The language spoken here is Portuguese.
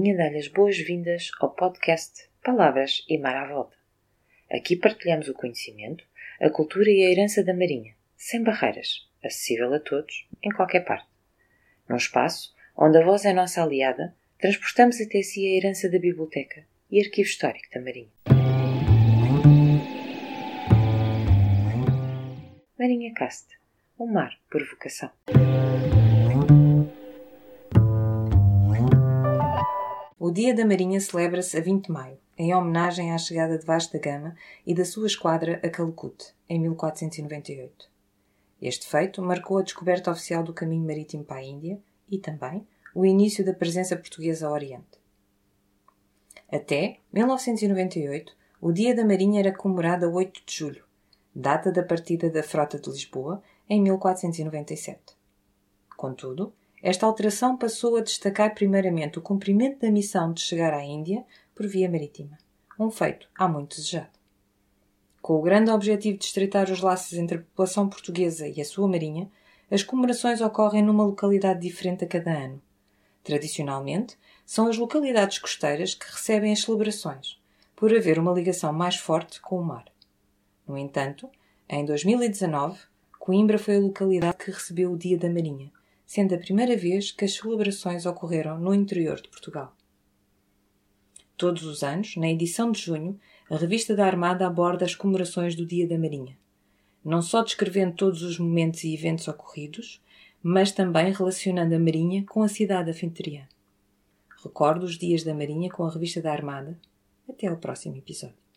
Marinha dá-lhe as boas-vindas ao podcast Palavras e Mar à Volta. Aqui partilhamos o conhecimento, a cultura e a herança da Marinha, sem barreiras, acessível a todos, em qualquer parte. Num espaço onde a voz é nossa aliada, transportamos até si a herança da biblioteca e arquivo histórico da Marinha. Marinha Cast, um mar por vocação. Dia da Marinha celebra-se a 20 de maio, em homenagem à chegada de Vasco da Gama e da sua esquadra a Calicut, em 1498. Este feito marcou a descoberta oficial do caminho marítimo para a Índia e também o início da presença portuguesa ao Oriente. Até 1998, o Dia da Marinha era comemorado a 8 de julho, data da partida da Frota de Lisboa, em 1497. Contudo, esta alteração passou a destacar primeiramente o cumprimento da missão de chegar à Índia por via marítima, um feito há muito desejado. Com o grande objetivo de estreitar os laços entre a população portuguesa e a sua marinha, as comemorações ocorrem numa localidade diferente a cada ano. Tradicionalmente, são as localidades costeiras que recebem as celebrações, por haver uma ligação mais forte com o mar. No entanto, em 2019, Coimbra foi a localidade que recebeu o Dia da Marinha, sendo a primeira vez que as celebrações ocorreram no interior de Portugal. Todos os anos, na edição de junho, a revista da Armada aborda as comemorações do Dia da Marinha, não só descrevendo todos os momentos e eventos ocorridos, mas também relacionando a Marinha com a cidade anfitriã. Recordo os dias da Marinha com a revista da Armada. Até ao próximo episódio.